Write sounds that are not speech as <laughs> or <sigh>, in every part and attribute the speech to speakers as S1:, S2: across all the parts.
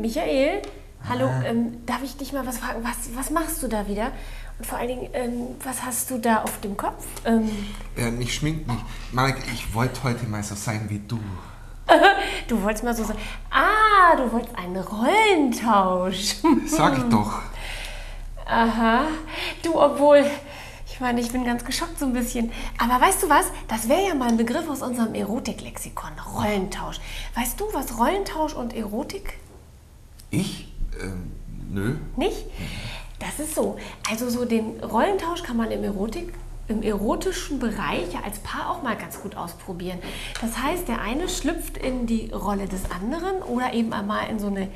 S1: Michael, hallo, ähm, darf ich dich mal was fragen? Was, was machst du da wieder? Und vor allen Dingen, ähm, was hast du da auf dem Kopf? Ähm,
S2: Ja, ich schmink mich. Marek, ich wollte heute mal so sein wie du. <laughs>
S1: du wolltest mal so sagen, ah, du wolltest einen Rollentausch. <laughs>
S2: Sag ich doch.
S1: Aha, du, obwohl, ich meine, ich bin ganz geschockt so ein bisschen. Aber weißt du was? Das wäre ja mal ein Begriff aus unserem Erotiklexikon, Rollentausch. Weißt du, was Rollentausch und Erotik
S2: Ich? Ähm, nö.
S1: Nicht? Das ist so. Also so den Rollentausch kann man im Erotik im erotischen Bereich ja als Paar auch mal ganz gut ausprobieren. Das heißt, der eine schlüpft in die Rolle des anderen oder eben einmal in so eine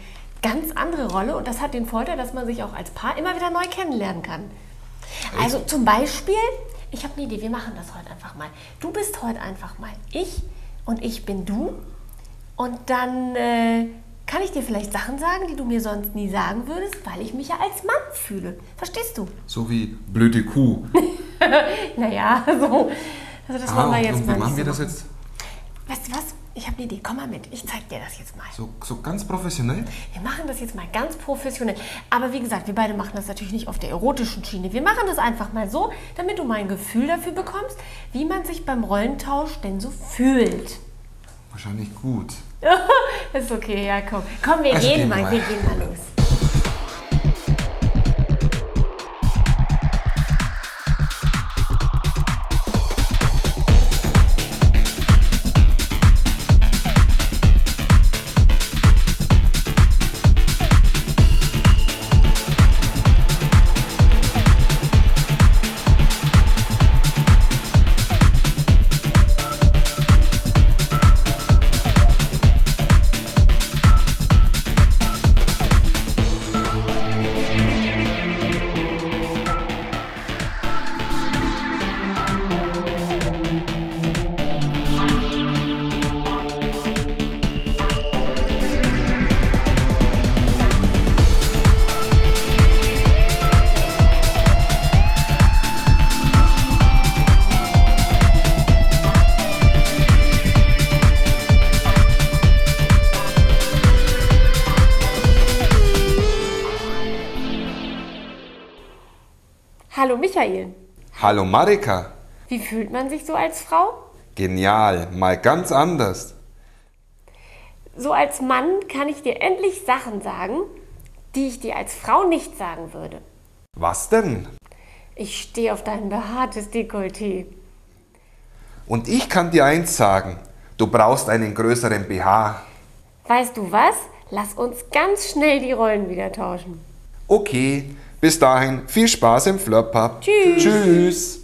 S1: ganz andere Rolle und das hat den Vorteil, dass man sich auch als Paar immer wieder neu kennenlernen kann. Also zum Beispiel, ich habe eine Idee, wir machen das heute einfach mal. Du bist heute einfach mal ich und ich bin du und dann äh, kann ich dir vielleicht Sachen sagen, die du mir sonst nie sagen würdest, weil ich mich ja als Mann fühle. Verstehst du?
S2: So wie blöde Kuh. <laughs>
S1: Naja, so. Also das wollen wir jetzt
S2: und
S1: mal
S2: wie machen wir das jetzt?
S1: Weißt du was? Ich habe eine Idee. Komm mal mit. Ich zeig dir das jetzt mal.
S2: So, so ganz professionell?
S1: Wir machen das jetzt mal ganz professionell. Aber wie gesagt, wir beide machen das natürlich nicht auf der erotischen Schiene. Wir machen das einfach mal so, damit du mal ein Gefühl dafür bekommst, wie man sich beim Rollentausch denn so fühlt.
S2: Wahrscheinlich gut. <laughs>
S1: ist okay, ja, komm. Komm, wir
S2: Also
S1: gehen
S2: mal.
S1: Wir gehen mal los. Hallo Michael.
S2: Hallo Marika.
S1: Wie fühlt man sich so als Frau?
S2: Genial. Mal ganz anders.
S1: So als Mann kann ich dir endlich Sachen sagen, die ich dir als Frau nicht sagen würde.
S2: Was denn?
S1: Ich stehe auf dein behaartes Dekolleté.
S2: Und ich kann dir eins sagen. Du brauchst einen größeren BH.
S1: Weißt du was? Lass uns ganz schnell die Rollen wieder tauschen.
S2: Okay. Bis dahin viel Spaß im Flirtpub.
S1: Tschüss.
S2: Tschüss.